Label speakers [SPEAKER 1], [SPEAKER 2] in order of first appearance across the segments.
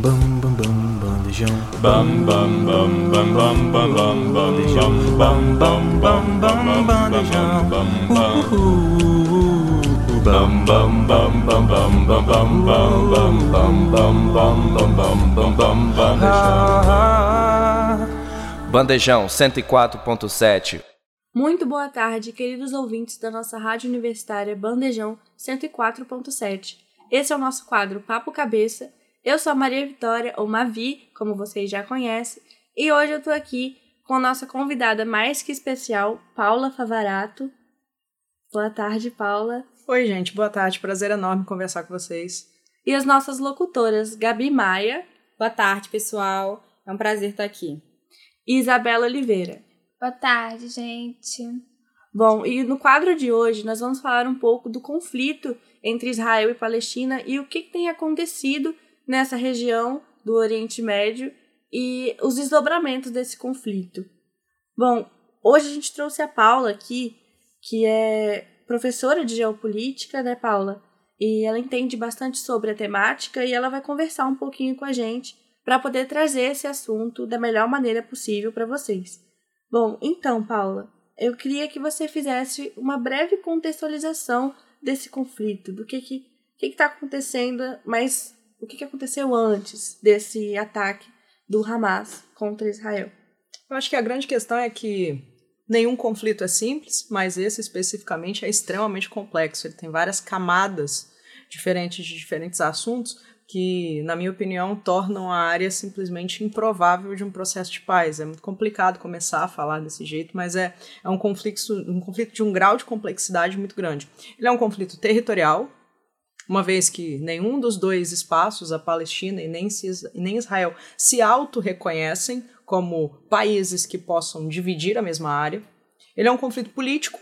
[SPEAKER 1] Bam bam bam bandejão.
[SPEAKER 2] Bam bam bam bam bam bam bam bandejão. Bam bam bam bam bandejão. Bam bam bam bam bam bam bam bam bam bam bam bam bam bam bam bandejão.
[SPEAKER 3] Bandejão 104.7
[SPEAKER 4] Muito boa tarde, queridos ouvintes da nossa rádio universitária Bandejão 104.7. Esse é o nosso quadro Papo Cabeça. Eu sou a Maria Vitória, ou Mavi, como vocês já conhecem, e hoje eu tô aqui com a nossa convidada mais que especial, Paula Favarato. Boa tarde, Paula.
[SPEAKER 5] Oi, gente, boa tarde. Prazer enorme conversar com vocês.
[SPEAKER 4] E as nossas locutoras, Gabi Maia
[SPEAKER 6] Boa tarde, pessoal. É um prazer estar aqui.
[SPEAKER 4] e Isabela Oliveira.
[SPEAKER 7] Boa tarde, gente.
[SPEAKER 4] Bom, e no quadro de hoje nós vamos falar um pouco do conflito entre Israel e Palestina e o que que tem acontecido nessa região do Oriente Médio e os desdobramentos desse conflito. Bom, hoje a gente trouxe a Paula aqui, que é professora de geopolítica, né, Paula? E ela entende bastante sobre a temática e ela vai conversar um pouquinho com a gente para poder trazer esse assunto da melhor maneira possível para vocês. Bom, então, Paula, eu queria que você fizesse uma breve contextualização desse conflito, do que que que está acontecendo, mas o que, que aconteceu antes desse ataque do Hamas contra Israel.
[SPEAKER 5] Eu acho que a grande questão é que nenhum conflito é simples, mas esse especificamente é extremamente complexo. Ele tem várias camadas diferentes de diferentes assuntos que, na minha opinião, tornam a área simplesmente improvável de um processo de paz. É muito complicado começar a falar desse jeito, mas é, é um, conflito, um conflito de um grau de complexidade muito grande. Ele é um conflito territorial, uma vez que nenhum dos dois espaços, a Palestina e nem, nem Israel, se auto-reconhecem como países que possam dividir a mesma área. Ele é um conflito político,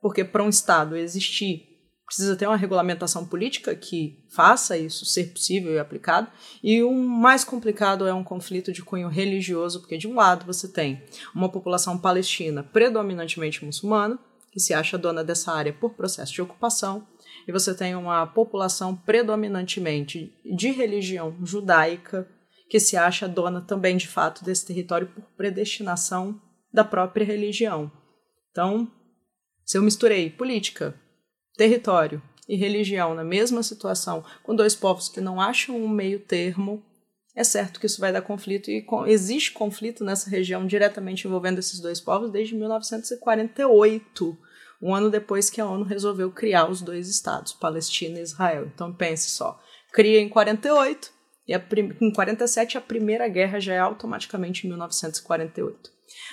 [SPEAKER 5] porque para um Estado existir, precisa ter uma regulamentação política que faça isso ser possível e aplicado. E o mais complicado é um conflito de cunho religioso, porque de um lado você tem uma população palestina predominantemente muçulmana, que se acha dona dessa área por processo de ocupação, e você tem uma população predominantemente de religião judaica que se acha dona também de fato desse território por predestinação da própria religião. Então, se eu misturei política, território e religião na mesma situação com dois povos que não acham um meio termo, é certo que isso vai dar conflito e existe conflito nessa região diretamente envolvendo esses dois povos desde 1948 um ano depois que a ONU resolveu criar os dois estados, Palestina e Israel. Então pense só, cria em 48 e em 47 a primeira guerra já é automaticamente em 1948.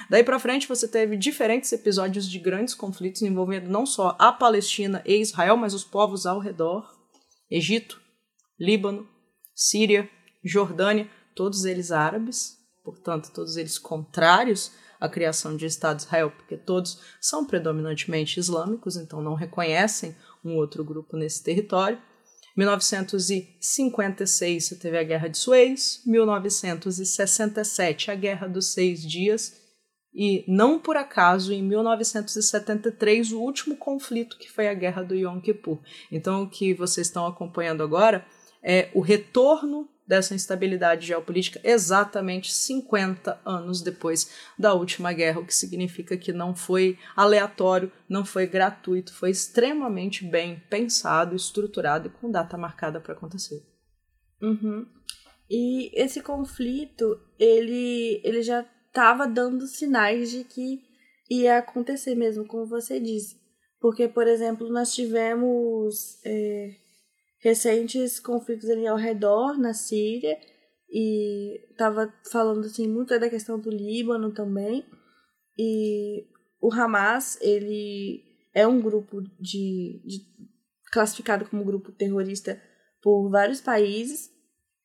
[SPEAKER 5] Daí para frente você teve diferentes episódios de grandes conflitos envolvendo não só a Palestina e Israel, mas os povos ao redor, Egito, Líbano, Síria, Jordânia, todos eles árabes, portanto todos eles contrários a criação de Estado de Israel, porque todos são predominantemente islâmicos, então não reconhecem um outro grupo nesse território. 1956 você teve a Guerra de Suez, 1967 a Guerra dos Seis Dias e não por acaso em 1973 o último conflito que foi a Guerra do Yom Kippur. Então o que vocês estão acompanhando agora é o retorno dessa instabilidade geopolítica exatamente 50 anos depois da última guerra, o que significa que não foi aleatório, não foi gratuito, foi extremamente bem pensado, estruturado e com data marcada para acontecer.
[SPEAKER 4] Uhum. E esse conflito, ele, ele já estava dando sinais de que ia acontecer mesmo, como você disse. Porque, por exemplo, nós tivemos é, recentes conflitos ali ao redor na Síria e tava falando assim muito da questão do Líbano também e o Hamas ele é um grupo de, de classificado como grupo terrorista por vários países.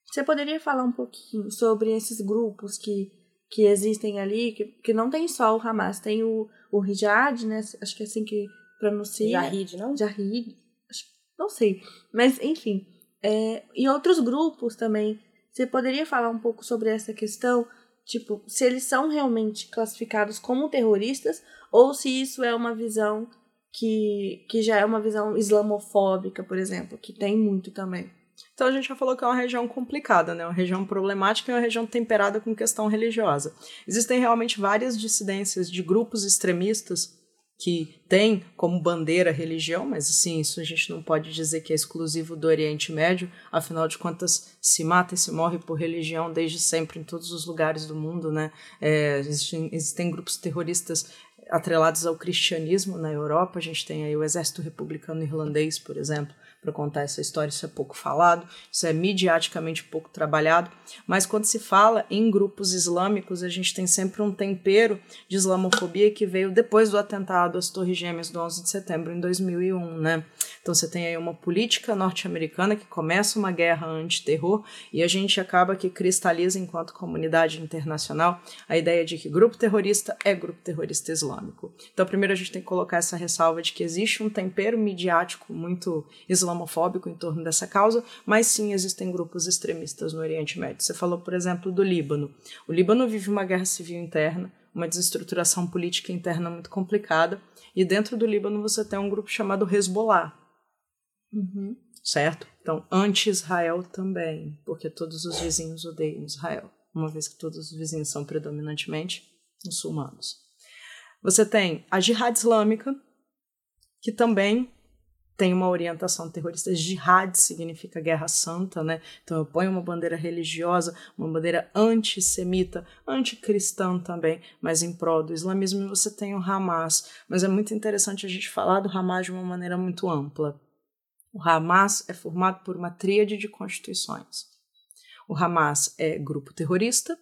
[SPEAKER 4] Você poderia falar um pouquinho sobre esses grupos que que existem ali que, que não tem só o Hamas tem o o Hijad né? Acho que é assim que pronuncia.
[SPEAKER 6] Jahid, não?
[SPEAKER 4] Jahid não sei. Mas, enfim. É, e outros grupos também. Você poderia falar um pouco sobre essa questão? Tipo, se eles são realmente classificados como terroristas ou se isso é uma visão que, que já é uma visão islamofóbica, por exemplo, que tem muito também.
[SPEAKER 5] Então a gente já falou que é uma região complicada, né? Uma região problemática e uma região temperada com questão religiosa. Existem realmente várias dissidências de grupos extremistas que têm como bandeira religião, mas assim, isso a gente não pode dizer que é exclusivo do Oriente Médio, afinal de contas, se mata e se morre por religião desde sempre em todos os lugares do mundo, né? É, existem, existem grupos terroristas atrelados ao cristianismo na Europa, a gente tem aí o Exército Republicano Irlandês, por exemplo, para contar essa história, isso é pouco falado, isso é midiaticamente pouco trabalhado, mas quando se fala em grupos islâmicos, a gente tem sempre um tempero de islamofobia que veio depois do atentado às Torres Gêmeas do 11 de setembro em 2001, né? Então você tem aí uma política norte-americana que começa uma guerra anti-terror e a gente acaba que cristaliza enquanto comunidade internacional a ideia de que grupo terrorista é grupo terrorista islâmico. Então primeiro a gente tem que colocar essa ressalva de que existe um tempero midiático muito islamofóbico em torno dessa causa, mas sim existem grupos extremistas no Oriente Médio. Você falou, por exemplo, do Líbano. O Líbano vive uma guerra civil interna, uma desestruturação política interna muito complicada, e dentro do Líbano você tem um grupo chamado Hezbollah,
[SPEAKER 4] Uhum.
[SPEAKER 5] certo? Então, anti-Israel também, porque todos os vizinhos odeiam Israel, uma vez que todos os vizinhos são predominantemente muçulmanos. Você tem a Jihad Islâmica, que também tem uma orientação terrorista. Jihad significa guerra santa, né? Então eu ponho uma bandeira religiosa, uma bandeira antissemita, anticristã também, mas em prol do islamismo. Você tem o Hamas. Mas é muito interessante a gente falar do Hamas de uma maneira muito ampla. O Hamas é formado por uma tríade de constituições. O Hamas é grupo terrorista,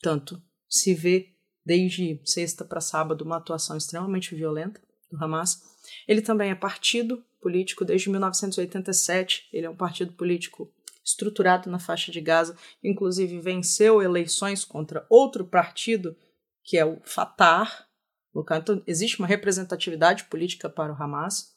[SPEAKER 5] tanto se vê desde sexta para sábado uma atuação extremamente violenta do Hamas. Ele também é partido político desde 1987. Ele é um partido político estruturado na faixa de Gaza, inclusive venceu eleições contra outro partido, que é o Fatah. Então, existe uma representatividade política para o Hamas.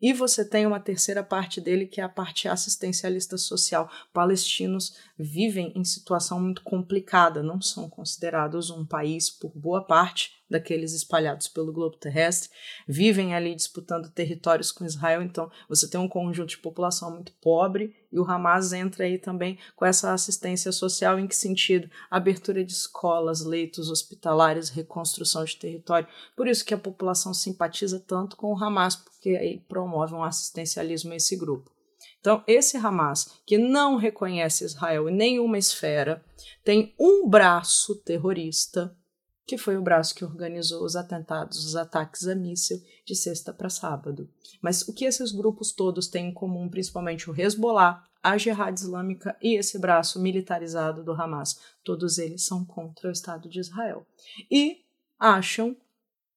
[SPEAKER 5] E você tem uma terceira parte dele, que é a parte assistencialista social. Palestinos vivem em situação muito complicada, não são considerados um país por boa parte daqueles espalhados pelo globo terrestre, vivem ali disputando territórios com Israel, então você tem um conjunto de população muito pobre e o Hamas entra aí também com essa assistência social em que sentido? Abertura de escolas, leitos hospitalares, reconstrução de território. Por isso que a população simpatiza tanto com o Hamas, porque aí promove um assistencialismo a esse grupo. Então, esse Hamas, que não reconhece Israel em nenhuma esfera, tem um braço terrorista que foi o braço que organizou os atentados, os ataques a míssil de sexta para sábado. Mas o que esses grupos todos têm em comum, principalmente o Hezbollah, a Jihad Islâmica e esse braço militarizado do Hamas? Todos eles são contra o Estado de Israel. E acham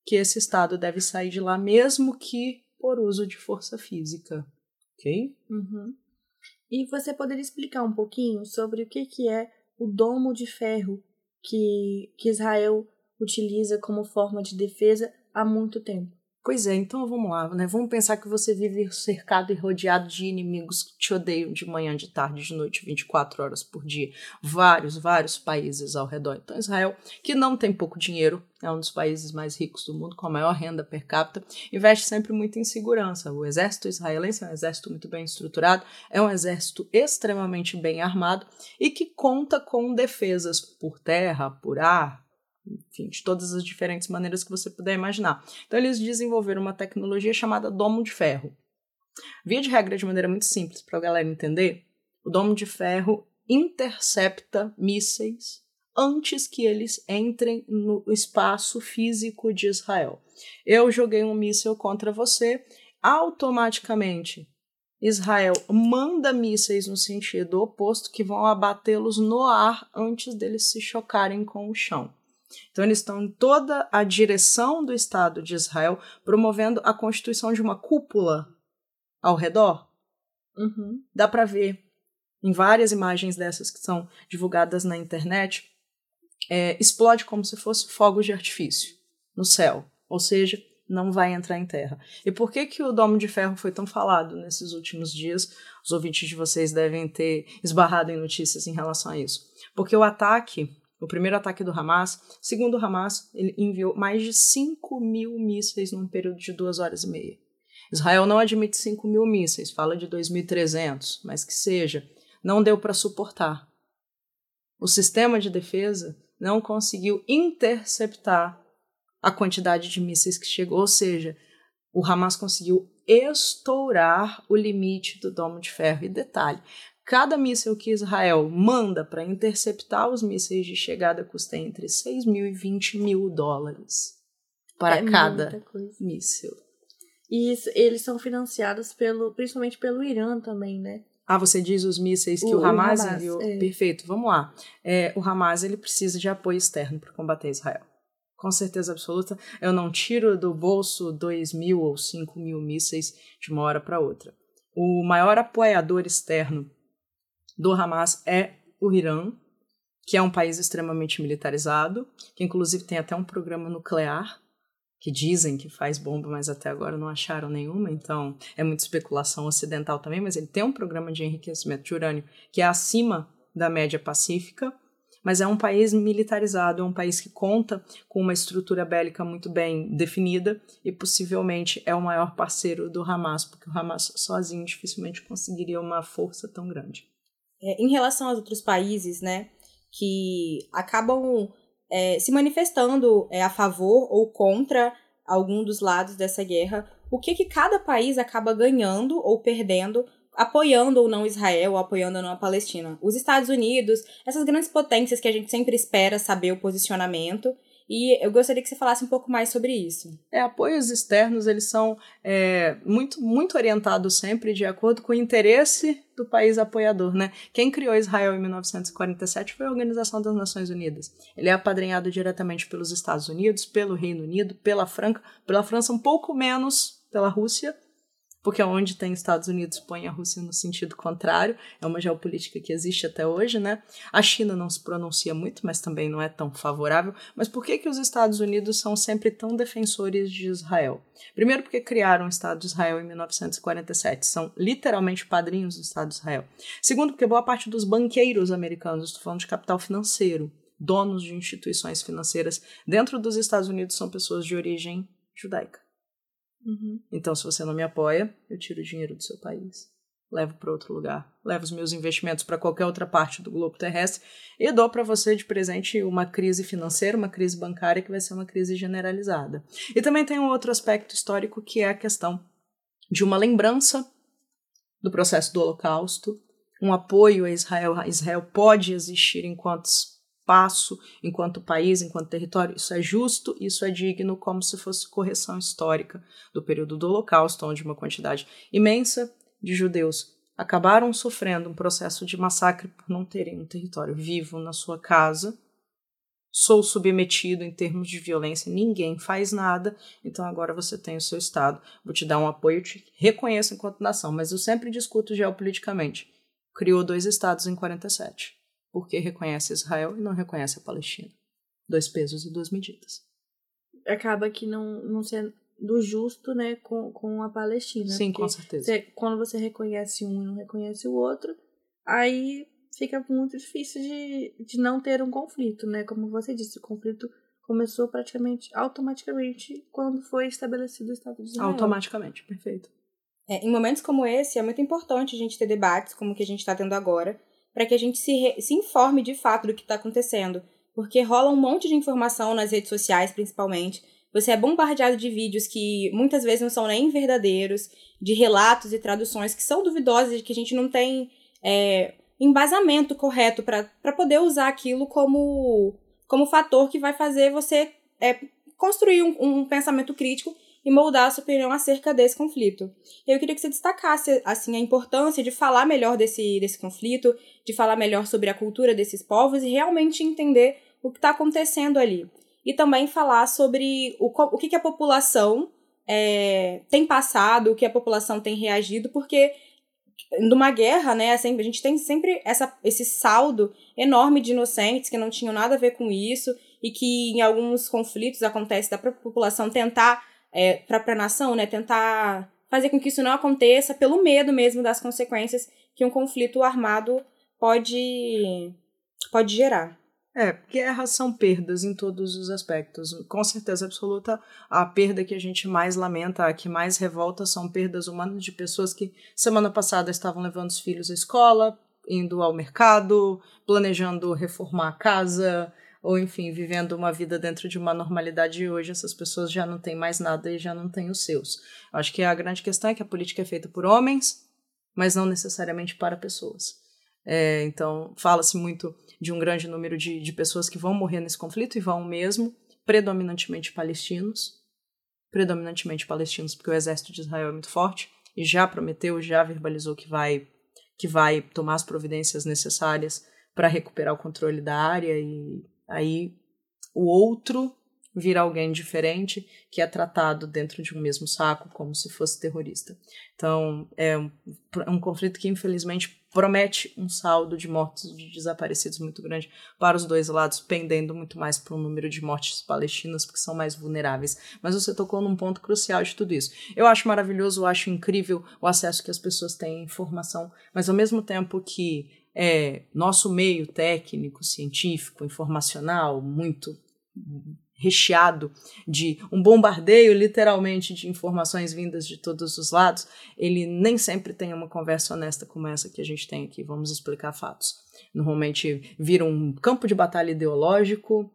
[SPEAKER 5] que esse Estado deve sair de lá, mesmo que por uso de força física. Ok?
[SPEAKER 4] Uhum. E você poderia explicar um pouquinho sobre o que, que é o domo de ferro que, que Israel utiliza como forma de defesa há muito tempo.
[SPEAKER 5] Pois é, então vamos lá, né? Vamos pensar que você vive cercado e rodeado de inimigos que te odeiam de manhã, de tarde, de noite, 24 horas por dia. Vários, vários países ao redor. Então, Israel, que não tem pouco dinheiro, é um dos países mais ricos do mundo, com a maior renda per capita, investe sempre muito em segurança. O exército israelense é um exército muito bem estruturado, é um exército extremamente bem armado e que conta com defesas por terra, por ar, enfim, de todas as diferentes maneiras que você puder imaginar. Então, eles desenvolveram uma tecnologia chamada domo de ferro. Via de regra, de maneira muito simples, para a galera entender, o domo de ferro intercepta mísseis antes que eles entrem no espaço físico de Israel. Eu joguei um míssil contra você, automaticamente Israel manda mísseis no sentido oposto que vão abatê-los no ar antes deles se chocarem com o chão. Então, eles estão em toda a direção do Estado de Israel, promovendo a constituição de uma cúpula ao redor.
[SPEAKER 4] Uhum.
[SPEAKER 5] Dá para ver em várias imagens dessas que são divulgadas na internet, é, explode como se fosse fogos de artifício no céu, ou seja, não vai entrar em terra. E por que que o domo de ferro foi tão falado nesses últimos dias? Os ouvintes de vocês devem ter esbarrado em notícias em relação a isso. Porque o ataque o primeiro ataque do Hamas, segundo o Hamas, ele enviou mais de 5 mil mísseis num período de duas horas e meia. Israel não admite 5 mil mísseis, fala de 2.300, mas que seja, não deu para suportar. O sistema de defesa não conseguiu interceptar a quantidade de mísseis que chegou, ou seja, o Hamas conseguiu estourar o limite do domo de ferro. E detalhe, cada míssil que Israel manda para interceptar os mísseis de chegada custa entre 6 mil e 20 mil dólares para
[SPEAKER 4] É
[SPEAKER 5] cada míssil.
[SPEAKER 4] E isso, eles são financiados pelo, principalmente pelo Irã também, né?
[SPEAKER 5] Ah, você diz os mísseis que
[SPEAKER 4] O-
[SPEAKER 5] o,
[SPEAKER 4] o
[SPEAKER 5] Hamas,
[SPEAKER 4] Hamas,
[SPEAKER 5] enviou?
[SPEAKER 4] é.
[SPEAKER 5] Perfeito, vamos lá. É, o Hamas ele precisa de apoio externo para combater Israel. Com certeza absoluta, eu não tiro do bolso 2 mil ou 5 mil mísseis de uma hora para outra. O maior apoiador externo do Hamas é o Irã, que é um país extremamente militarizado, que inclusive tem até um programa nuclear, que dizem que faz bomba, mas até agora não acharam nenhuma, então é muita especulação ocidental também, mas ele tem um programa de enriquecimento de urânio que é acima da média pacífica, mas é um país militarizado, é um país que conta com uma estrutura bélica muito bem definida e possivelmente é o maior parceiro do Hamas, porque o Hamas sozinho dificilmente conseguiria uma força tão grande.
[SPEAKER 6] É, em relação aos outros países, né, que acabam é, se manifestando é, a favor ou contra algum dos lados dessa guerra, o que que cada país acaba ganhando ou perdendo, apoiando ou não Israel, ou apoiando ou não a Palestina? Os Estados Unidos, essas grandes potências que a gente sempre espera saber o posicionamento, e eu gostaria que você falasse um pouco mais sobre isso.
[SPEAKER 5] É, apoios externos, eles são é, muito, muito orientados sempre de acordo com o interesse do país apoiador, né? Quem criou Israel em 1947 foi a Organização das Nações Unidas. Ele é apadrinhado diretamente pelos Estados Unidos, pelo Reino Unido, pela Franca, pela França um pouco menos pela Rússia, porque onde tem Estados Unidos põe a Rússia no sentido contrário, é uma geopolítica que existe até hoje, né? A China não se pronuncia muito, mas também não é tão favorável. Mas por que, que os Estados Unidos são sempre tão defensores de Israel? Primeiro, porque criaram o Estado de Israel em 1947, são literalmente padrinhos do Estado de Israel. Segundo, porque boa parte dos banqueiros americanos, estou falando de capital financeiro, donos de instituições financeiras dentro dos Estados Unidos são pessoas de origem judaica. Então, se você não me apoia, eu tiro o dinheiro do seu país, levo para outro lugar, levo os meus investimentos para qualquer outra parte do globo terrestre e dou para você de presente uma crise financeira, uma crise bancária que vai ser uma crise generalizada. E também tem um outro aspecto histórico que é a questão de uma lembrança do processo do Holocausto, um apoio a Israel. Israel pode existir enquanto espaço, enquanto país, enquanto território. Isso é justo, isso é digno, como se fosse correção histórica do período do Holocausto, onde uma quantidade imensa de judeus acabaram sofrendo um processo de massacre por não terem um território vivo na sua casa. Sou submetido em termos de violência, ninguém faz nada, então agora você tem o seu Estado. Vou te dar um apoio, te reconheço enquanto nação, mas eu sempre discuto geopoliticamente. Criou dois Estados em 47 porque reconhece Israel e não reconhece a Palestina. Dois pesos e duas medidas.
[SPEAKER 4] Acaba que não, não sendo justo, né, com, com a Palestina.
[SPEAKER 5] Sim, com certeza.
[SPEAKER 4] você- quando você reconhece um e não reconhece o outro, aí fica muito difícil de, de não ter um conflito, né? Como você disse, o conflito começou praticamente automaticamente quando foi estabelecido o Estado de Israel.
[SPEAKER 5] Automaticamente, perfeito.
[SPEAKER 6] É, em momentos como esse, é muito importante a gente ter debates como o que a gente está tendo agora, para que a gente se, se informe de fato do que está acontecendo. Porque rola um monte de informação nas redes sociais, principalmente. Você é bombardeado de vídeos que muitas vezes não são nem verdadeiros, de relatos e traduções que são duvidosas, que a gente não tem é, embasamento correto para poder usar aquilo como, como fator que vai fazer você é, construir um, um pensamento crítico e moldar a sua opinião acerca desse conflito. Eu queria que você destacasse assim a importância de falar melhor desse, desse conflito, de falar melhor sobre a cultura desses povos e realmente entender o que está acontecendo ali. E também falar sobre o, o que, que a população é, tem passado, o que a população tem reagido, porque numa guerra, né, sempre, a gente tem sempre essa, esse saldo enorme de inocentes que não tinham nada a ver com isso e que em alguns conflitos acontece da própria população tentar, é, própria nação, né, tentar fazer com que isso não aconteça pelo medo mesmo das consequências que um conflito armado pode, pode gerar.
[SPEAKER 5] É, guerras são perdas em todos os aspectos. Com certeza absoluta, a perda que a gente mais lamenta, a que mais revolta, são perdas humanas de pessoas que semana passada estavam levando os filhos à escola, indo ao mercado, planejando reformar a casa, ou enfim, vivendo uma vida dentro de uma normalidade e hoje essas pessoas já não têm mais nada e já não têm os seus. Eu acho que a grande questão é que a política é feita por homens, mas não necessariamente para pessoas. É, então, fala-se muito de um grande número de, de pessoas que vão morrer nesse conflito e vão mesmo, predominantemente palestinos, predominantemente palestinos, porque o exército de Israel é muito forte e já prometeu, já verbalizou que vai que vai tomar as providências necessárias para recuperar o controle da área e aí o outro vira alguém diferente que é tratado dentro de um mesmo saco como se fosse terrorista. Então, é um, é um conflito que infelizmente promete um saldo de mortos e de desaparecidos muito grande para os dois lados, pendendo muito mais para o número de mortes palestinas, porque são mais vulneráveis. Mas você tocou num ponto crucial de tudo isso. Eu acho maravilhoso, eu acho incrível o acesso que as pessoas têm à informação, mas ao mesmo tempo que é, nosso meio técnico, científico, informacional, muito recheado de um bombardeio literalmente de informações vindas de todos os lados, ele nem sempre tem uma conversa honesta como essa que a gente tem aqui. Vamos explicar fatos. Normalmente vira um campo de batalha ideológico,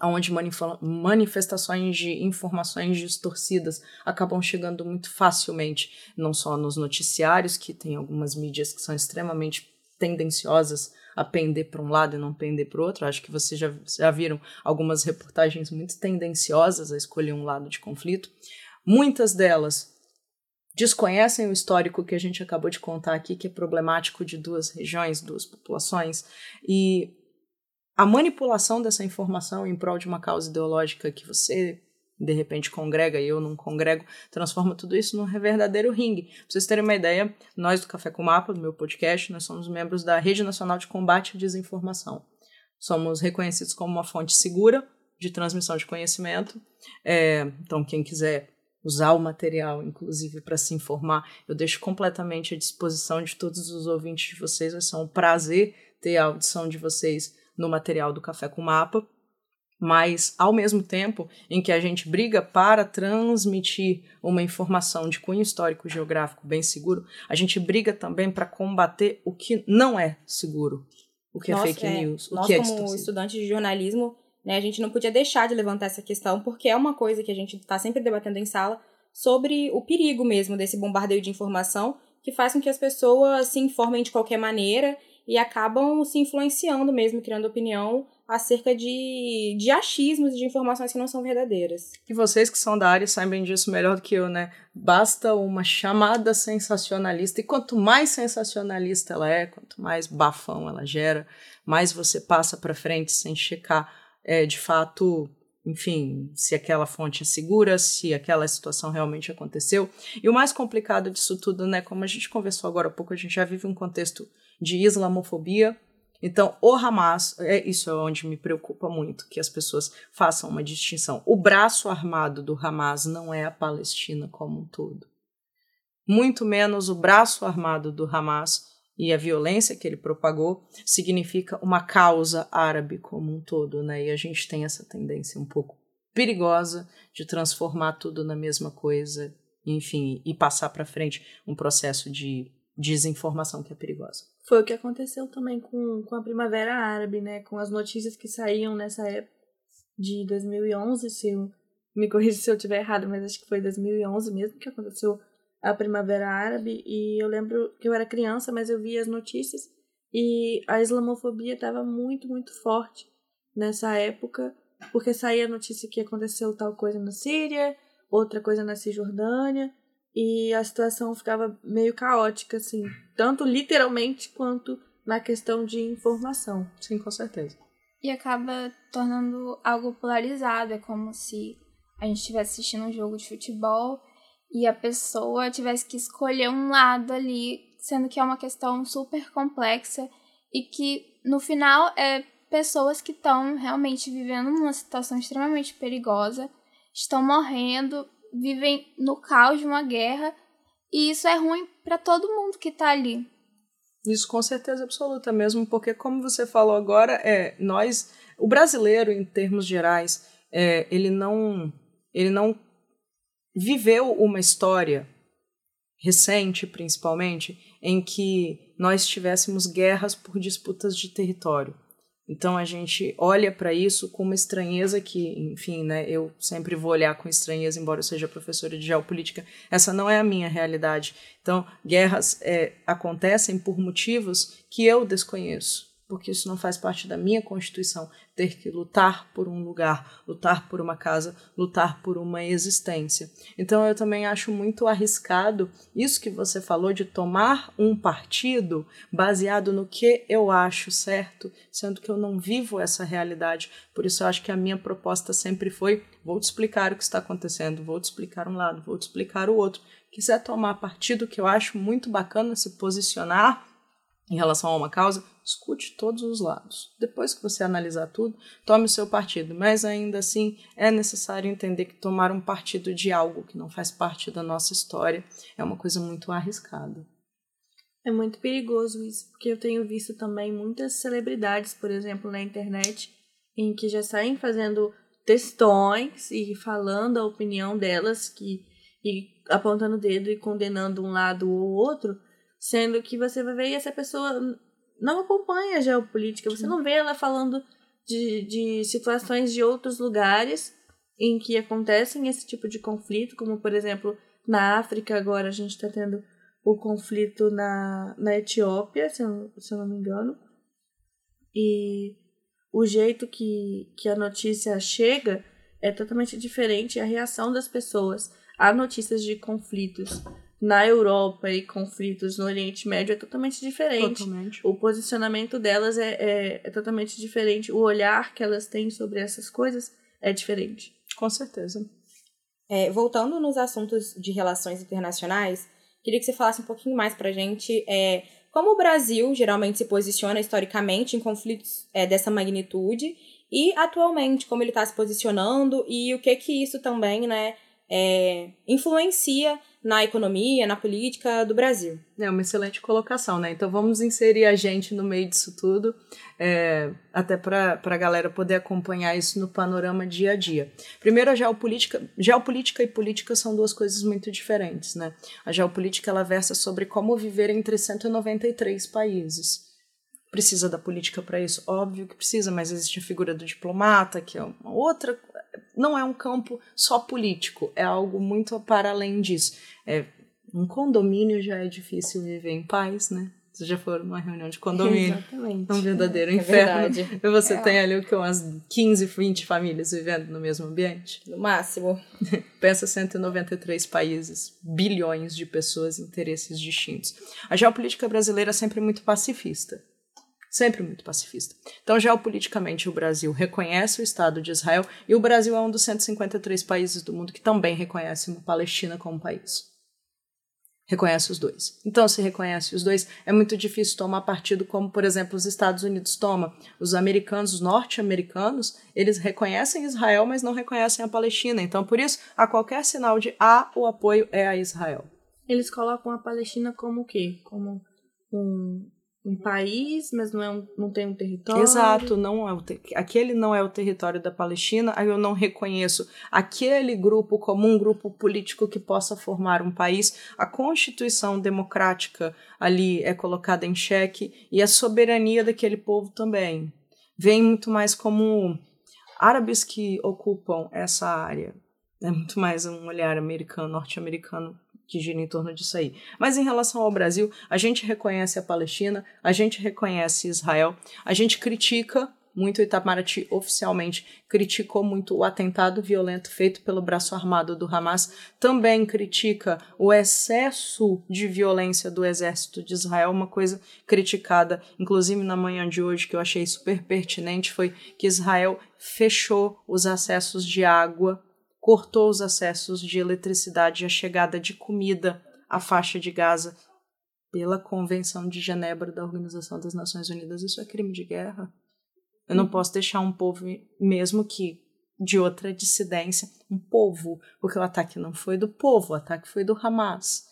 [SPEAKER 5] onde manifestações de informações distorcidas acabam chegando muito facilmente, não só nos noticiários, que tem algumas mídias que são extremamente tendenciosas a pender para um lado e não pender para o outro. Acho que vocês já, já viram algumas reportagens muito tendenciosas a escolher um lado de conflito. Muitas delas desconhecem o histórico que a gente acabou de contar aqui, que é problemático de duas regiões, duas populações, e a manipulação dessa informação em prol de uma causa ideológica que você de repente congrega e eu não congrego, transforma tudo isso num verdadeiro ringue. Pra vocês terem uma ideia, nós do Café com Mapa, do meu podcast, nós somos membros da Rede Nacional de Combate à Desinformação. Somos reconhecidos como uma fonte segura de transmissão de conhecimento. É, então, quem quiser usar o material, inclusive, para se informar, eu deixo completamente à disposição de todos os ouvintes de vocês. Vai ser um prazer ter a audição de vocês no material do Café com Mapa mas ao mesmo tempo em que a gente briga para transmitir uma informação de cunho histórico geográfico bem seguro, a gente briga também para combater o que não é seguro, o que é fake é, news, o
[SPEAKER 6] nós,
[SPEAKER 5] que é
[SPEAKER 6] como estudantes de jornalismo, né, a gente não podia deixar de levantar essa questão porque é uma coisa que a gente está sempre debatendo em sala sobre o perigo mesmo desse bombardeio de informação que faz com que as pessoas se informem de qualquer maneira e acabam se influenciando mesmo, criando opinião acerca de, de achismos de informações que não são verdadeiras.
[SPEAKER 5] E vocês que são da área sabem disso melhor do que eu, né? Basta uma chamada sensacionalista, e quanto mais sensacionalista ela é, quanto mais bafão ela gera, mais você passa para frente sem checar é, de fato enfim, se aquela fonte é segura, se aquela situação realmente aconteceu. E o mais complicado disso tudo, né, como a gente conversou agora há pouco, a gente já vive um contexto de islamofobia, então, o Hamas, é, isso é onde me preocupa muito, que as pessoas façam uma distinção. O braço armado do Hamas não é a Palestina como um todo. Muito menos o braço armado do Hamas e a violência que ele propagou significa uma causa árabe como um todo, né? E a gente tem essa tendência um pouco perigosa de transformar tudo na mesma coisa, enfim, e passar para frente um processo de desinformação que é perigosa.
[SPEAKER 4] Foi o que aconteceu também com, com a Primavera Árabe, né? Com as notícias que saíam nessa época de 2011, se eu, me corrija se eu estiver errado, mas acho que foi 2011 mesmo que aconteceu a Primavera Árabe. E eu lembro que eu era criança, mas eu via as notícias e a islamofobia estava muito, muito forte nessa época, porque saía a notícia que aconteceu tal coisa na Síria, outra coisa na Cisjordânia, e a situação ficava meio caótica, assim, tanto literalmente quanto na questão de informação.
[SPEAKER 5] Sim, com certeza.
[SPEAKER 7] E acaba tornando algo polarizado, é como se a gente estivesse assistindo um jogo de futebol e a pessoa tivesse que escolher um lado ali, sendo que é uma questão super complexa e que no final é pessoas que estão realmente vivendo uma situação extremamente perigosa, estão morrendo vivem no caos de uma guerra e isso é ruim para todo mundo que tá ali.
[SPEAKER 5] Isso com certeza absoluta mesmo, porque como você falou agora, é nós, o brasileiro em termos gerais, é, ele não, ele não viveu uma história recente, principalmente, em que nós tivéssemos guerras por disputas de território. Então a gente olha para isso com uma estranheza que, enfim, né, eu sempre vou olhar com estranheza, embora eu seja professora de geopolítica, essa não é a minha realidade. Então, guerras é, acontecem por motivos que eu desconheço porque isso não faz parte da minha constituição, ter que lutar por um lugar, lutar por uma casa, lutar por uma existência. Então eu também acho muito arriscado isso que você falou de tomar um partido baseado no que eu acho certo, sendo que eu não vivo essa realidade. Por isso eu acho que a minha proposta sempre foi: vou te explicar o que está acontecendo, vou te explicar um lado, vou te explicar o outro. Quiser tomar partido que eu acho muito bacana se posicionar em relação a uma causa, escute todos os lados. Depois que você analisar tudo, tome o seu partido. Mas ainda assim, é necessário entender que tomar um partido de algo que não faz parte da nossa história é uma coisa muito arriscada.
[SPEAKER 4] É muito perigoso isso, porque eu tenho visto também muitas celebridades, por exemplo, na internet, em que já saem fazendo textões e falando a opinião delas que e apontando o dedo e condenando um lado ou outro, sendo que você vai ver e essa pessoa não acompanha a geopolítica, você não vê ela falando de, de situações de outros lugares em que acontecem esse tipo de conflito, como por exemplo na África agora a gente está tendo o conflito na, na Etiópia, se eu, se eu não me engano, e o jeito que, que a notícia chega é totalmente diferente, a reação das pessoas a notícias de conflitos na Europa e conflitos no Oriente Médio é totalmente diferente.
[SPEAKER 5] Totalmente.
[SPEAKER 4] O posicionamento delas é, é, é, totalmente diferente. O olhar que elas têm sobre essas coisas é diferente.
[SPEAKER 5] Com certeza.
[SPEAKER 6] É, voltando nos assuntos de relações internacionais, queria que você falasse um pouquinho mais pra gente é, como o Brasil geralmente se posiciona historicamente em conflitos é, dessa magnitude e atualmente como ele está se posicionando e o que que isso também né, é, influencia na economia, na política do Brasil.
[SPEAKER 5] É uma excelente colocação, né? Então vamos inserir a gente no meio disso tudo, é, até para a galera poder acompanhar isso no panorama dia a dia. Primeiro, a geopolítica, geopolítica e política são duas coisas muito diferentes, né? A geopolítica ela versa sobre como viver entre 193 países. Precisa da política para isso? Óbvio que precisa, mas existe a figura do diplomata, que é uma outra não é um campo só político, é algo muito para além disso. É, um condomínio já é difícil viver em paz, né? Vocês já foram numa reunião de condomínio?
[SPEAKER 6] Exatamente.
[SPEAKER 5] É um verdadeiro
[SPEAKER 6] é
[SPEAKER 5] inferno.
[SPEAKER 6] Verdade.
[SPEAKER 5] E você
[SPEAKER 6] É.
[SPEAKER 5] tem ali o que? Umas 15, 20 famílias vivendo no mesmo ambiente?
[SPEAKER 6] No máximo.
[SPEAKER 5] Pensa 193 países, bilhões de pessoas, interesses distintos. A geopolítica brasileira é sempre muito pacifista. Sempre muito pacifista. Então, geopoliticamente, o Brasil reconhece o Estado de Israel e o Brasil é um dos 153 países do mundo que também reconhece a Palestina como país. Reconhece os dois. Então, se reconhece os dois, é muito difícil tomar partido como, por exemplo, os Estados Unidos tomam. Os americanos, os norte-americanos, eles reconhecem Israel, mas não reconhecem a Palestina. Então, por isso, a qualquer sinal de A, o apoio é a Israel.
[SPEAKER 4] Eles colocam a Palestina como o quê? Como um, um país, mas não, é um, não tem um território.
[SPEAKER 5] Exato, não é o aquele não é o território da Palestina, aí eu não reconheço aquele grupo como um grupo político que possa formar um país. A Constituição democrática ali é colocada em xeque e a soberania daquele povo também. Vem muito mais como árabes que ocupam essa área. É muito mais um olhar americano, norte-americano que gira em torno disso aí. Mas em relação ao Brasil, a gente reconhece a Palestina, a gente reconhece Israel, a gente critica muito o Itamaraty oficialmente criticou muito o atentado violento feito pelo braço armado do Hamas, também critica o excesso de violência do exército de Israel, uma coisa criticada, inclusive na manhã de hoje que eu achei super pertinente foi que Israel fechou os acessos de água cortou os acessos de eletricidade e a chegada de comida à faixa de Gaza pela Convenção de Genebra da Organização das Nações Unidas. Isso é crime de guerra. Eu não posso deixar um povo, mesmo que de outra dissidência, um povo, porque o ataque não foi do povo, o ataque foi do Hamas.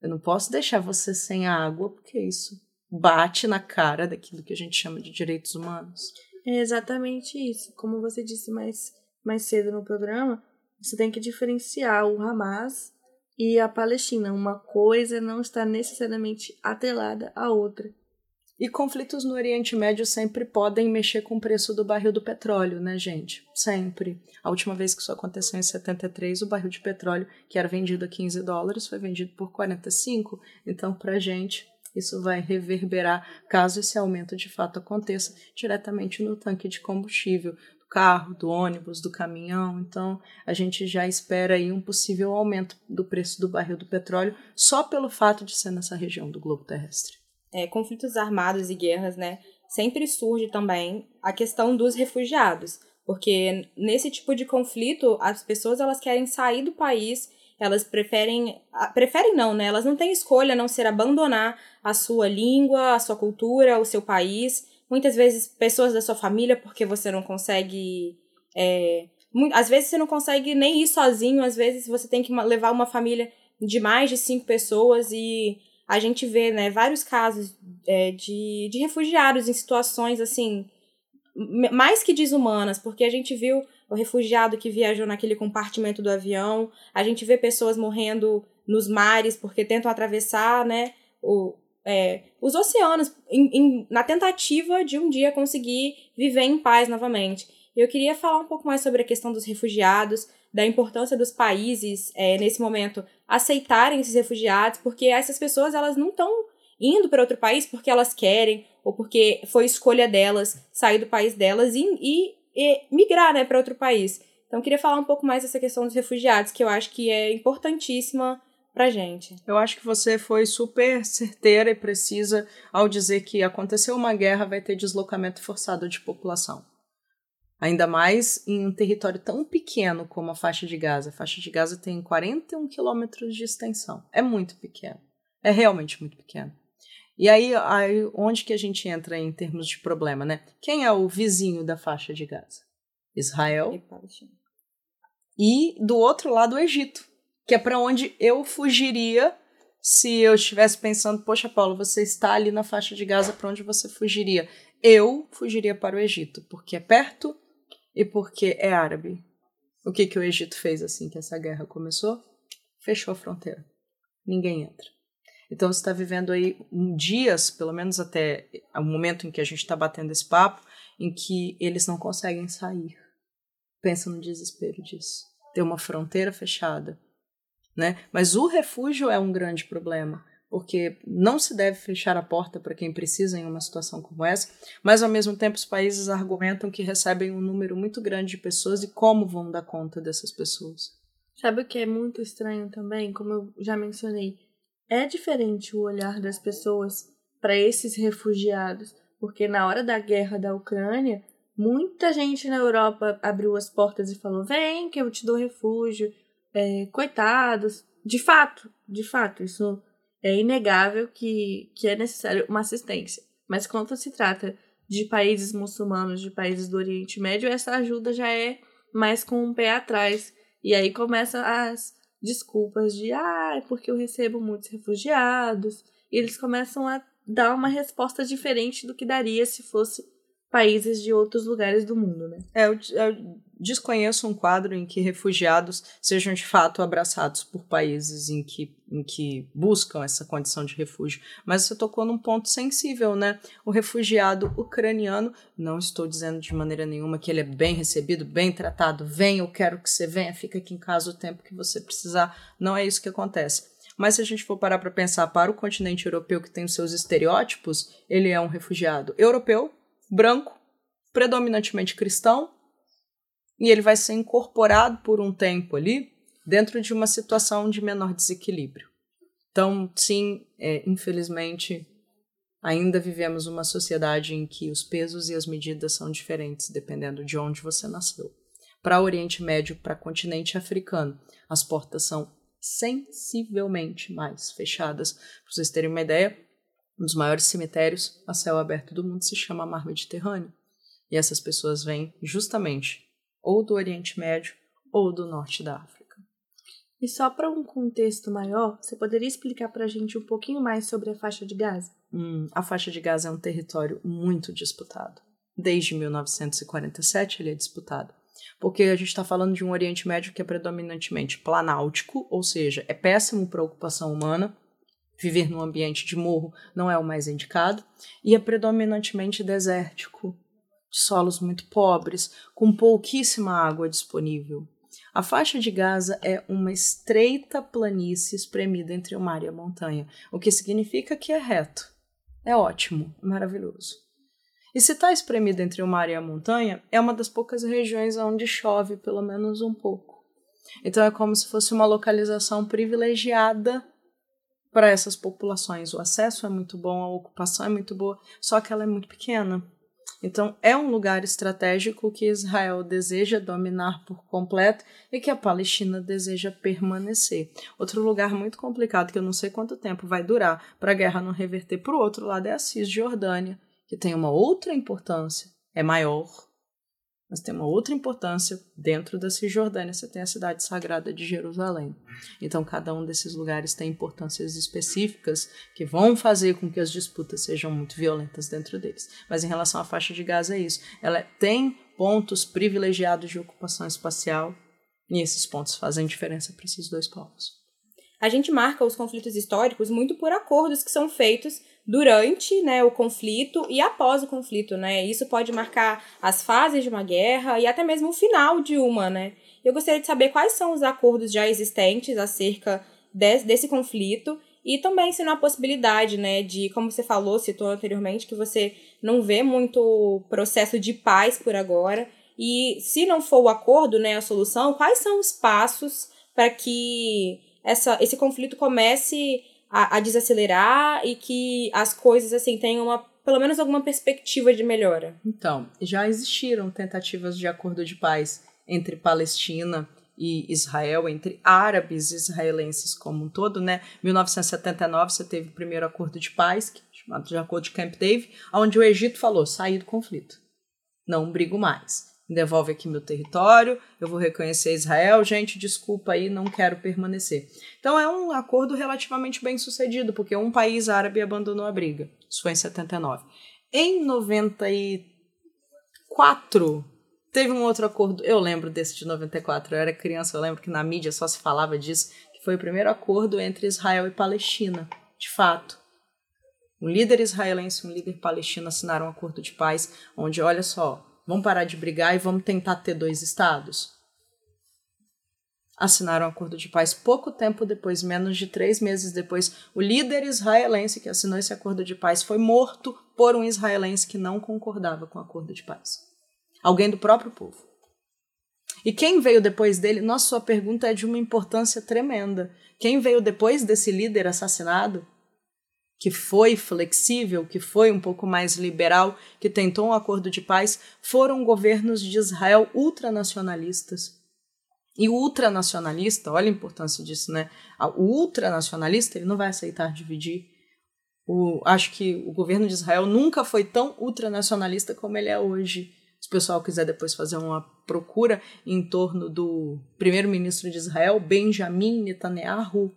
[SPEAKER 5] Eu não posso deixar você sem água, porque isso bate na cara daquilo que a gente chama de direitos humanos.
[SPEAKER 4] É exatamente isso. Como você disse mais, mais cedo no programa, você tem que diferenciar o Hamas e a Palestina. Uma coisa não está necessariamente atrelada à outra.
[SPEAKER 5] E conflitos no Oriente Médio sempre podem mexer com o preço do barril do petróleo, né, gente? Sempre. A última vez que isso aconteceu em 73, o barril de petróleo, que era vendido a 15 dólares, foi vendido por 45. Então, pra gente, isso vai reverberar, caso esse aumento de fato aconteça, diretamente no tanque de combustível carro, do ônibus, do caminhão. Então, a gente já espera aí um possível aumento do preço do barril do petróleo só pelo fato de ser nessa região do globo terrestre
[SPEAKER 6] é, conflitos armados e guerras, né, sempre surge também a questão dos refugiados, porque nesse tipo de conflito as pessoas elas querem sair do país, elas preferem, preferem não, né, elas não têm escolha a não ser abandonar a sua língua, a sua cultura, o seu país, muitas vezes pessoas da sua família, porque você não consegue é, às vezes você não consegue nem ir sozinho, às vezes você tem que levar uma família de mais de cinco pessoas e a gente vê né, vários casos é, de, de refugiados em situações assim mais que desumanas, porque a gente viu o refugiado que viajou naquele compartimento do avião, a gente vê pessoas morrendo nos mares porque tentam atravessar né, o, é, os oceanos em, em, na tentativa de um dia conseguir viver em paz novamente. Eu queria falar um pouco mais sobre a questão dos refugiados, da importância dos países é, nesse momento aceitarem esses refugiados, porque essas pessoas elas não estão indo para outro país porque elas querem ou porque foi escolha delas sair do país delas e, e, e migrar né, para outro país. Então, queria falar um pouco mais dessa questão dos refugiados, que eu acho que é importantíssima pra gente.
[SPEAKER 5] Eu acho que você foi super certeira e precisa ao dizer que aconteceu uma guerra, vai ter deslocamento forçado de população. Ainda mais em um território tão pequeno como a faixa de Gaza. A faixa de Gaza tem 41 quilômetros de extensão. É muito pequeno. É realmente muito pequeno. E aí, aí, onde que a gente entra em termos de problema, né? Quem é o vizinho da faixa de Gaza? Israel. E, e do outro lado, o Egito, que é para onde eu fugiria se eu estivesse pensando, poxa, Paulo, você está ali na faixa de Gaza, para onde você fugiria? Eu fugiria para o Egito, porque é perto e porque é árabe. O que, que o Egito fez assim que essa guerra começou? Fechou a fronteira. Ninguém entra. Então você está vivendo aí um dias, pelo menos até o momento em que a gente está batendo esse papo, em que eles não conseguem sair. Pensa no desespero disso. Ter uma fronteira fechada. Né? Mas o refúgio é um grande problema porque não se deve fechar a porta para quem precisa em uma situação como essa, mas ao mesmo tempo os países argumentam que recebem um número muito grande de pessoas e como vão dar conta dessas pessoas.
[SPEAKER 4] Sabe o que é muito estranho também, como eu já mencionei? É diferente o olhar das pessoas para esses refugiados, porque na hora da guerra da Ucrânia, muita gente na Europa abriu as portas e falou: vem que eu te dou refúgio, é, coitados. De fato, de fato, isso é inegável que, que é necessário uma assistência. Mas quando se trata de países muçulmanos, de países do Oriente Médio, essa ajuda já é mais com um pé atrás. E aí começam as desculpas de ah, é porque eu recebo muitos refugiados. E eles começam a dar uma resposta diferente do que daria se fosse países de outros lugares do mundo, né?
[SPEAKER 5] É, eu desconheço um quadro em que refugiados sejam de fato abraçados por países em que, em que buscam essa condição de refúgio. Mas você tocou num ponto sensível, né? O refugiado ucraniano, não estou dizendo de maneira nenhuma que ele é bem recebido, bem tratado, vem, eu quero que você venha, fica aqui em casa o tempo que você precisar. Não é isso que acontece. Mas se a gente for parar para pensar para o continente europeu que tem os seus estereótipos, ele é um refugiado europeu, branco, predominantemente cristão, e ele vai ser incorporado por um tempo ali dentro de uma situação de menor desequilíbrio. Então, sim, é, infelizmente, ainda vivemos uma sociedade em que os pesos e as medidas são diferentes dependendo de onde você nasceu. Para Oriente Médio, para continente africano, as portas são sensivelmente mais fechadas. Para vocês terem uma ideia, um dos maiores cemitérios a céu aberto do mundo se chama Mar Mediterrâneo. E essas pessoas vêm justamente ou do Oriente Médio ou do norte da África.
[SPEAKER 4] E só para um contexto maior, você poderia explicar para a gente um pouquinho mais sobre a faixa de Gaza?
[SPEAKER 5] hum, a faixa de Gaza é um território muito disputado. Desde 1947 ele é disputado. Porque a gente está falando de um Oriente Médio que é predominantemente planáutico, ou seja, é péssimo para a ocupação humana. Viver num ambiente de morro não é o mais indicado. E é predominantemente desértico, solos muito pobres, com pouquíssima água disponível. A faixa de Gaza é uma estreita planície espremida entre o mar e a montanha, o que significa que é reto. É ótimo, maravilhoso. E se está espremida entre o mar e a montanha, é uma das poucas regiões onde chove pelo menos um pouco. Então é como se fosse uma localização privilegiada para essas populações. O acesso é muito bom, a ocupação é muito boa, só que ela é muito pequena. Então, é um lugar estratégico que Israel deseja dominar por completo e que a Palestina deseja permanecer. Outro lugar muito complicado, que eu não sei quanto tempo vai durar para a guerra não reverter para o outro lado, é a Cisjordânia, que tem uma outra importância, é maior, mas tem uma outra importância dentro da Cisjordânia. Você tem a cidade sagrada de Jerusalém. Então, cada um desses lugares tem importâncias específicas que vão fazer com que as disputas sejam muito violentas dentro deles. Mas em relação à faixa de Gaza, é isso. Ela tem pontos privilegiados de ocupação espacial e esses pontos fazem diferença para esses dois povos.
[SPEAKER 6] A gente marca os conflitos históricos muito por acordos que são feitos durante né, o conflito e após o conflito, né? Isso pode marcar as fases de uma guerra e até mesmo o final de uma, né? Eu gostaria de saber quais são os acordos já existentes acerca de, desse conflito e também se não há possibilidade, né, de, como você falou, citou anteriormente, que você não vê muito processo de paz por agora. E se não for o acordo, né, a solução, quais são os passos para que essa, esse conflito comece a, a desacelerar e que as coisas assim tenham uma pelo menos alguma perspectiva de melhora.
[SPEAKER 5] Então, já existiram tentativas de acordo de paz entre Palestina e Israel, entre árabes e israelenses como um todo, né? 1979 você teve o primeiro acordo de paz, chamado de Acordo de Camp David, onde o Egito falou: sair do conflito, não brigo mais devolve aqui meu território, eu vou reconhecer Israel, gente, desculpa aí, não quero permanecer. Então é um acordo relativamente bem sucedido, porque um país árabe abandonou a briga. Isso foi em 79. Em 94, teve um outro acordo, eu lembro desse de 94, eu era criança, eu lembro que na mídia só se falava disso, que foi o primeiro acordo entre Israel e Palestina, de fato. Um líder israelense e um líder palestino assinaram um acordo de paz, onde, olha só, Vamos parar de brigar e vamos tentar ter dois estados? Assinaram um acordo de paz pouco tempo depois, menos de três meses depois. O líder israelense que assinou esse acordo de paz foi morto por um israelense que não concordava com o acordo de paz. Alguém do próprio povo. E quem veio depois dele? Nossa, sua pergunta é de uma importância tremenda. Quem veio depois desse líder assassinado que foi flexível, que foi um pouco mais liberal, que tentou um acordo de paz, foram governos de Israel ultranacionalistas. E o ultranacionalista, olha a importância disso, né? O ultranacionalista, ele não vai aceitar dividir. O, acho que o governo de Israel nunca foi tão ultranacionalista como ele é hoje. Se o pessoal quiser depois fazer uma procura em torno do primeiro-ministro de Israel, Benjamin Netanyahu,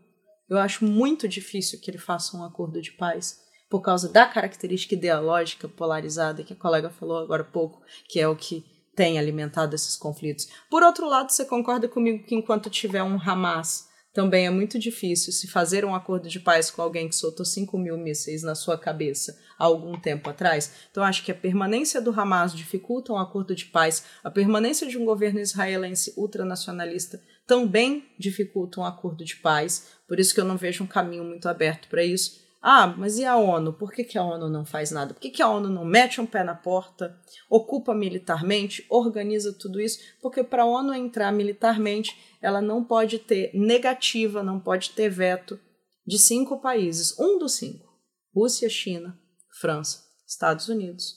[SPEAKER 5] eu acho muito difícil que ele faça um acordo de paz por causa da característica ideológica polarizada que a colega falou agora há pouco, que é o que tem alimentado esses conflitos. Por outro lado, você concorda comigo que enquanto tiver um Hamas, também é muito difícil se fazer um acordo de paz com alguém que soltou 5 mil mísseis na sua cabeça há algum tempo atrás. Então, acho que a permanência do Hamas dificulta um acordo de paz, a permanência de um governo israelense ultranacionalista também dificulta um acordo de paz, por isso que eu não vejo um caminho muito aberto para isso. Ah, mas e a ONU? Por que, que a ONU não faz nada? Por que, que a ONU não mete um pé na porta, ocupa militarmente, organiza tudo isso? Porque para a ONU entrar militarmente, ela não pode ter negativa, não pode ter veto de cinco países. Um dos cinco: Rússia, China, França, Estados Unidos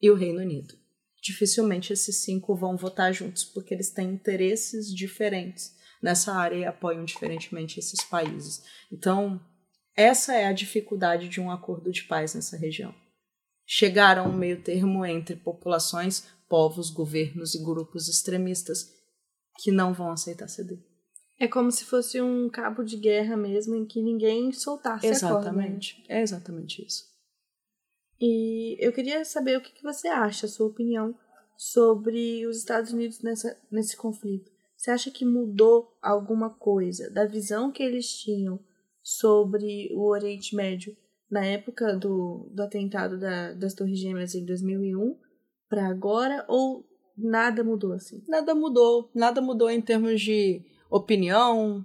[SPEAKER 5] e o Reino Unido. Dificilmente esses cinco vão votar juntos, porque eles têm interesses diferentes nessa área e apoiam diferentemente esses países. Então, essa é a dificuldade de um acordo de paz nessa região. Chegar a um meio termo entre populações, povos, governos e grupos extremistas que não vão aceitar ceder.
[SPEAKER 4] É como se fosse um cabo de guerra mesmo, em que ninguém soltasse a corda. né?
[SPEAKER 5] Exatamente. É exatamente isso.
[SPEAKER 4] E eu queria saber o que, que você acha, a sua opinião sobre os Estados Unidos nessa, nesse conflito. Você acha que mudou alguma coisa da visão que eles tinham sobre o Oriente Médio na época do, do atentado da, das Torres Gêmeas em 2001 para agora? Ou nada mudou assim?
[SPEAKER 5] Nada mudou. Nada mudou em termos de opinião,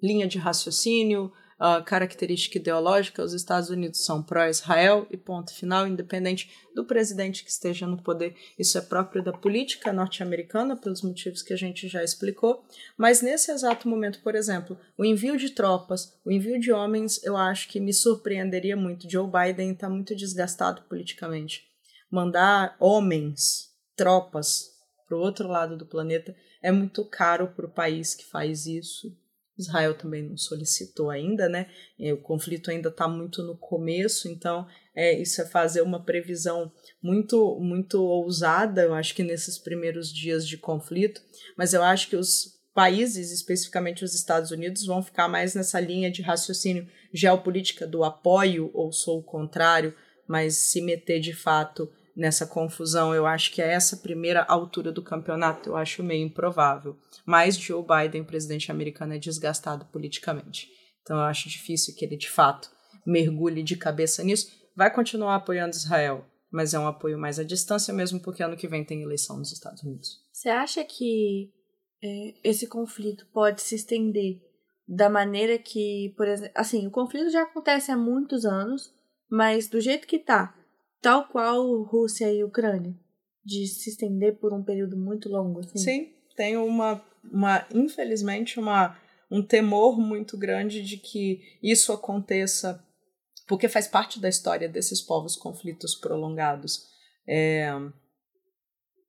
[SPEAKER 5] linha de raciocínio, uh, característica ideológica. Os Estados Unidos são pró-Israel e ponto final, independente do presidente que esteja no poder. Isso é próprio da política norte-americana, pelos motivos que a gente já explicou. Mas nesse exato momento, por exemplo, o envio de tropas, o envio de homens, eu acho que me surpreenderia muito. Joe Biden está muito desgastado politicamente. Mandar homens, tropas, para o outro lado do planeta é muito caro para o país que faz isso. Israel também não solicitou ainda, né? O conflito ainda está muito no começo, então é, isso é fazer uma previsão muito, muito ousada, eu acho que nesses primeiros dias de conflito, mas eu acho que os países, especificamente os Estados Unidos, vão ficar mais nessa linha de raciocínio geopolítica do apoio ou sou o contrário, mas se meter de fato nessa confusão. Eu acho que a essa primeira altura do campeonato eu acho meio improvável. Mas Joe Biden, presidente americano, é desgastado politicamente. Então eu acho difícil que ele de fato mergulhe de cabeça nisso. Vai continuar apoiando Israel, mas é um apoio mais à distância, mesmo porque ano que vem tem eleição nos Estados Unidos.
[SPEAKER 4] Você acha que é, esse conflito pode se estender da maneira que, por exemplo, assim, o conflito já acontece há muitos anos, mas do jeito que tá, tal qual Rússia e Ucrânia, de se estender por um período muito longo, assim.
[SPEAKER 5] Sim, tem uma, uma infelizmente, uma, um temor muito grande de que isso aconteça, porque faz parte da história desses povos conflitos prolongados. É,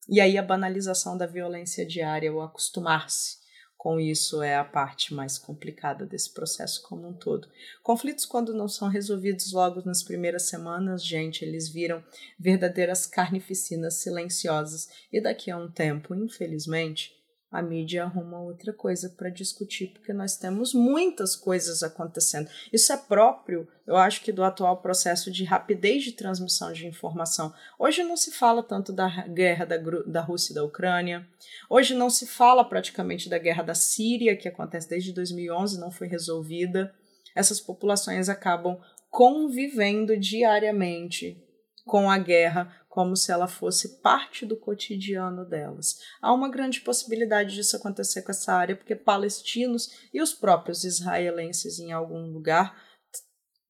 [SPEAKER 5] e aí a banalização da violência diária, o acostumar-se com isso é a parte mais complicada desse processo como um todo. Conflitos, quando não são resolvidos logo nas primeiras semanas, gente, eles viram verdadeiras carnificinas silenciosas. E daqui a um tempo, infelizmente, a mídia arruma outra coisa para discutir, porque nós temos muitas coisas acontecendo. Isso é próprio, eu acho que, do atual processo de rapidez de transmissão de informação. Hoje não se fala tanto da guerra da, da Rússia e da Ucrânia, hoje não se fala praticamente da guerra da Síria, que acontece desde 2011, não foi resolvida. Essas populações acabam convivendo diariamente com a guerra como se ela fosse parte do cotidiano delas. Há uma grande possibilidade disso acontecer com essa área, porque palestinos e os próprios israelenses em algum lugar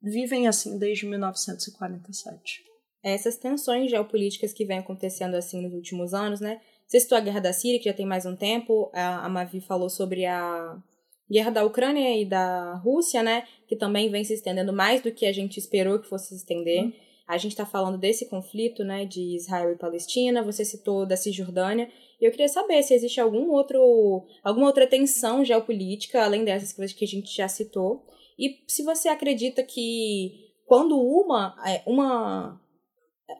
[SPEAKER 5] vivem assim desde 1947.
[SPEAKER 6] Essas tensões geopolíticas que vêm acontecendo assim nos últimos anos, né? Você citou a guerra da Síria, que já tem mais um tempo, a Mavi falou sobre a guerra da Ucrânia e da Rússia, né? Que também vem se estendendo mais do que a gente esperou que fosse se estender. Hum. A gente está falando desse conflito, né, de Israel e Palestina, você citou da Cisjordânia, e eu queria saber se existe algum outro, alguma outra tensão geopolítica, além dessas que a gente já citou, e se você acredita que quando uma, é, uma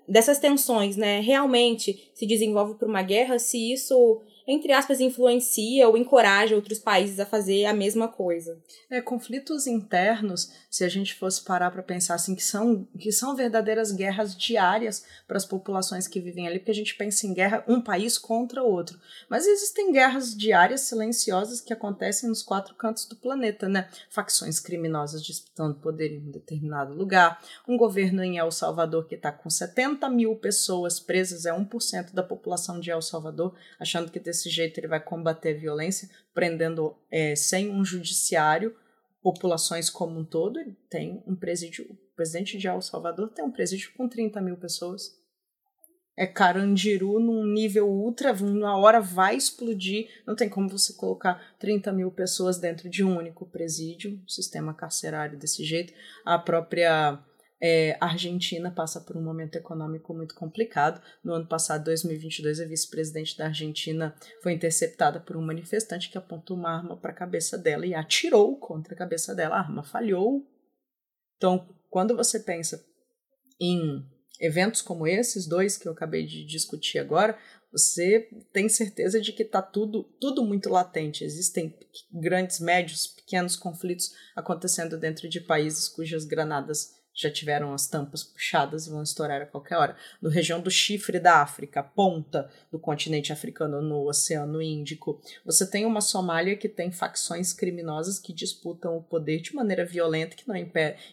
[SPEAKER 6] dessas tensões, né, realmente se desenvolve para uma guerra, se isso entre aspas, influencia ou encoraja outros países a fazer a mesma coisa.
[SPEAKER 5] É, conflitos internos, se a gente fosse parar para pensar assim, que são, que são verdadeiras guerras diárias para as populações que vivem ali, porque a gente pensa em guerra um país contra outro. Mas existem guerras diárias silenciosas que acontecem nos quatro cantos do planeta, né? Facções criminosas disputando poder em um determinado lugar, um governo em El Salvador que está com 70 mil pessoas presas, é 1% da população de El Salvador, achando que desse jeito ele vai combater a violência, prendendo é, sem um judiciário populações como um todo. Ele tem um presídio, o presidente de El Salvador tem um presídio com 30 mil pessoas. É Carandiru num nível ultra, uma hora vai explodir. Não tem como você colocar 30 mil pessoas dentro de um único presídio, sistema carcerário desse jeito. A própria é, a Argentina passa por um momento econômico muito complicado. No ano passado, 2022, a vice-presidente da Argentina foi interceptada por um manifestante que apontou uma arma para a cabeça dela e atirou contra a cabeça dela. A arma falhou. Então, quando você pensa em eventos como esses dois que eu acabei de discutir agora, você tem certeza de que está tudo, tudo muito latente. Existem grandes, médios, pequenos conflitos acontecendo dentro de países cujas granadas já tiveram as tampas puxadas e vão estourar a qualquer hora. No região do chifre da África, ponta do continente africano no Oceano Índico, você tem uma Somália que tem facções criminosas que disputam o poder de maneira violenta, que não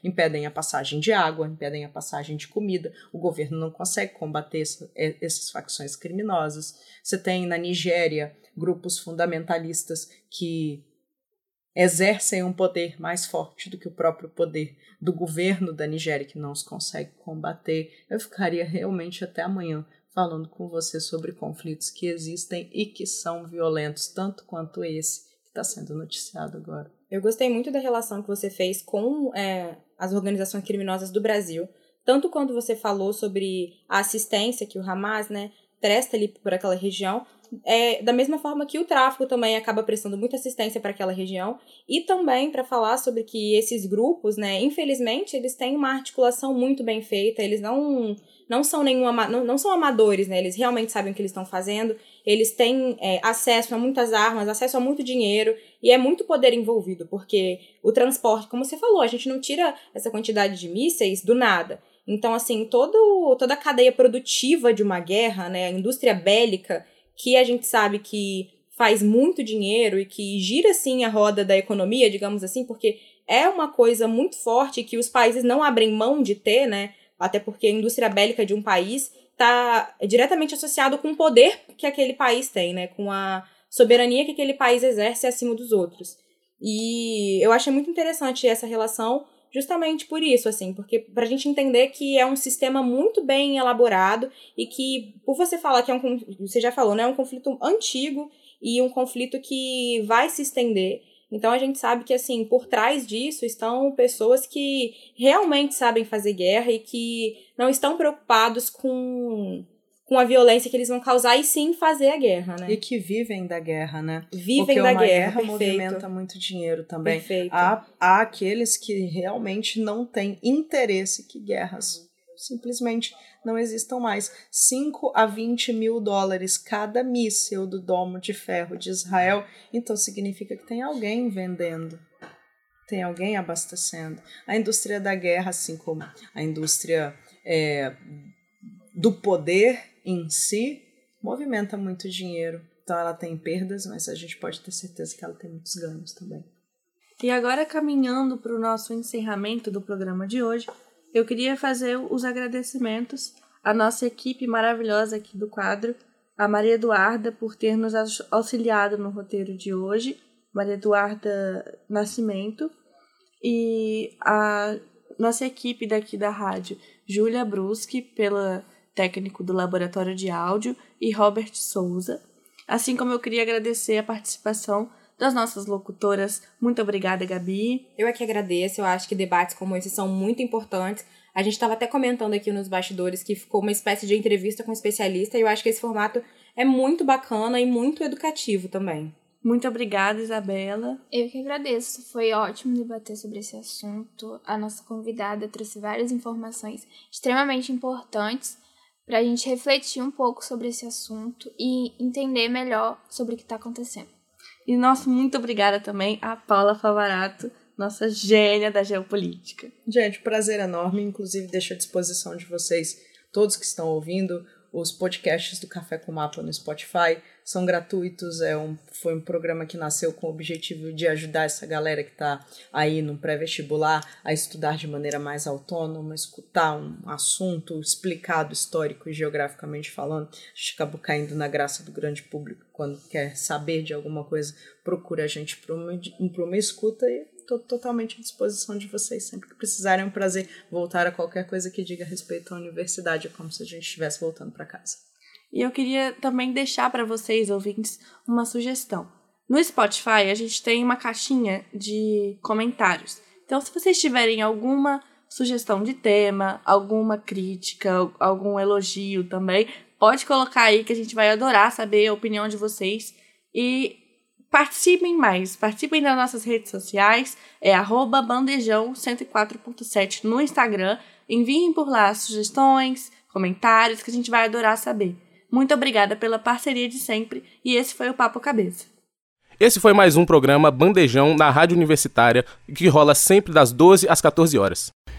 [SPEAKER 5] impedem a passagem de água, impedem a passagem de comida. O governo não consegue combater essa, essas facções criminosas. Você tem na Nigéria grupos fundamentalistas que exercem um poder mais forte do que o próprio poder do governo da Nigéria, que não os consegue combater. Eu ficaria realmente até amanhã falando com você sobre conflitos que existem e que são violentos, tanto quanto esse que está sendo noticiado agora.
[SPEAKER 6] Eu gostei muito da relação que você fez com é, as organizações criminosas do Brasil, tanto quando você falou sobre a assistência que o Hamas né, presta ali por aquela região, é, da mesma forma que o tráfico também acaba prestando muita assistência para aquela região, e também para falar sobre que esses grupos, né, infelizmente, eles têm uma articulação muito bem feita, eles não não são nenhum não, não são amadores, né? Eles realmente sabem o que eles estão fazendo, eles têm é, acesso a muitas armas, acesso a muito dinheiro, e é muito poder envolvido, porque o transporte, como você falou, a gente não tira essa quantidade de mísseis do nada. Então, assim, todo, toda a cadeia produtiva de uma guerra, né, a indústria bélica, que a gente sabe que faz muito dinheiro e que gira assim a roda da economia, digamos assim, porque é uma coisa muito forte que os países não abrem mão de ter, né? Até porque a indústria bélica de um país está diretamente associado com o poder que aquele país tem, né? Com a soberania que aquele país exerce acima dos outros. E eu achei muito interessante essa relação justamente por isso, assim, porque para a gente entender que é um sistema muito bem elaborado e que, por você falar que é um, você já falou, né, é um conflito antigo e um conflito que vai se estender. Então a gente sabe que assim, por trás disso estão pessoas que realmente sabem fazer guerra e que não estão preocupados com com a violência que eles vão causar e sim fazer a guerra, né?
[SPEAKER 5] E que vivem da guerra, né?
[SPEAKER 6] Vivem
[SPEAKER 5] Porque
[SPEAKER 6] da
[SPEAKER 5] uma
[SPEAKER 6] guerra,
[SPEAKER 5] guerra movimenta muito dinheiro também.
[SPEAKER 6] Perfeito.
[SPEAKER 5] Há, há aqueles que realmente não têm interesse que guerras simplesmente não existam mais. 5 a 20 mil dólares cada míssil do domo de ferro de Israel. Então significa que tem alguém vendendo. Tem alguém abastecendo. A indústria da guerra, assim como a indústria é, do poder em si movimenta muito dinheiro. Então ela tem perdas, mas a gente pode ter certeza que ela tem muitos ganhos também.
[SPEAKER 4] E agora, caminhando para o nosso encerramento do programa de hoje, eu queria fazer os agradecimentos à nossa equipe maravilhosa aqui do quadro, a Maria Eduarda por ter nos auxiliado no roteiro de hoje, Maria Eduarda Nascimento, e a nossa equipe daqui da rádio, Júlia Bruschi, pela técnico do Laboratório de Áudio, e Robert Souza. Assim como eu queria agradecer a participação das nossas locutoras. Muito obrigada, Gabi.
[SPEAKER 6] Eu é que agradeço. Eu acho que debates como esse são muito importantes. A gente estava até comentando aqui nos bastidores que ficou uma espécie de entrevista com um especialista e eu acho que esse formato é muito bacana e muito educativo também.
[SPEAKER 4] Muito obrigada, Isabela.
[SPEAKER 7] Eu que agradeço. Foi ótimo debater sobre esse assunto. A nossa convidada trouxe várias informações extremamente importantes para a gente refletir um pouco sobre esse assunto e entender melhor sobre o que está acontecendo.
[SPEAKER 4] E nosso muito obrigada também a Paula Favarato, nossa gênia da geopolítica.
[SPEAKER 5] Gente, prazer enorme. Inclusive, deixo à disposição de vocês, todos que estão ouvindo, os podcasts do Café com Mapa no Spotify são gratuitos. É um, foi um programa que nasceu com o objetivo de ajudar essa galera que está aí no pré-vestibular a estudar de maneira mais autônoma, escutar um assunto explicado histórico e geograficamente falando. A gente acabou caindo na graça do grande público quando quer saber de alguma coisa, procura a gente para uma, uma escuta e estou totalmente à disposição de vocês. Sempre que precisarem, é um prazer voltar a qualquer coisa que diga respeito à universidade. É como se a gente estivesse voltando para casa.
[SPEAKER 4] E eu queria também deixar para vocês, ouvintes, uma sugestão. No Spotify, a gente tem uma caixinha de comentários. Então, se vocês tiverem alguma sugestão de tema, alguma crítica, algum elogio também, pode colocar aí que a gente vai adorar saber a opinião de vocês. E participem mais, participem das nossas redes sociais, é bandejão104.7 no Instagram. Enviem por lá sugestões, comentários, que a gente vai adorar saber. Muito obrigada pela parceria de sempre e esse foi o Papo Cabeça.
[SPEAKER 2] Esse foi mais um programa Bandejão na Rádio Universitária, que rola sempre das 12 às 14 horas.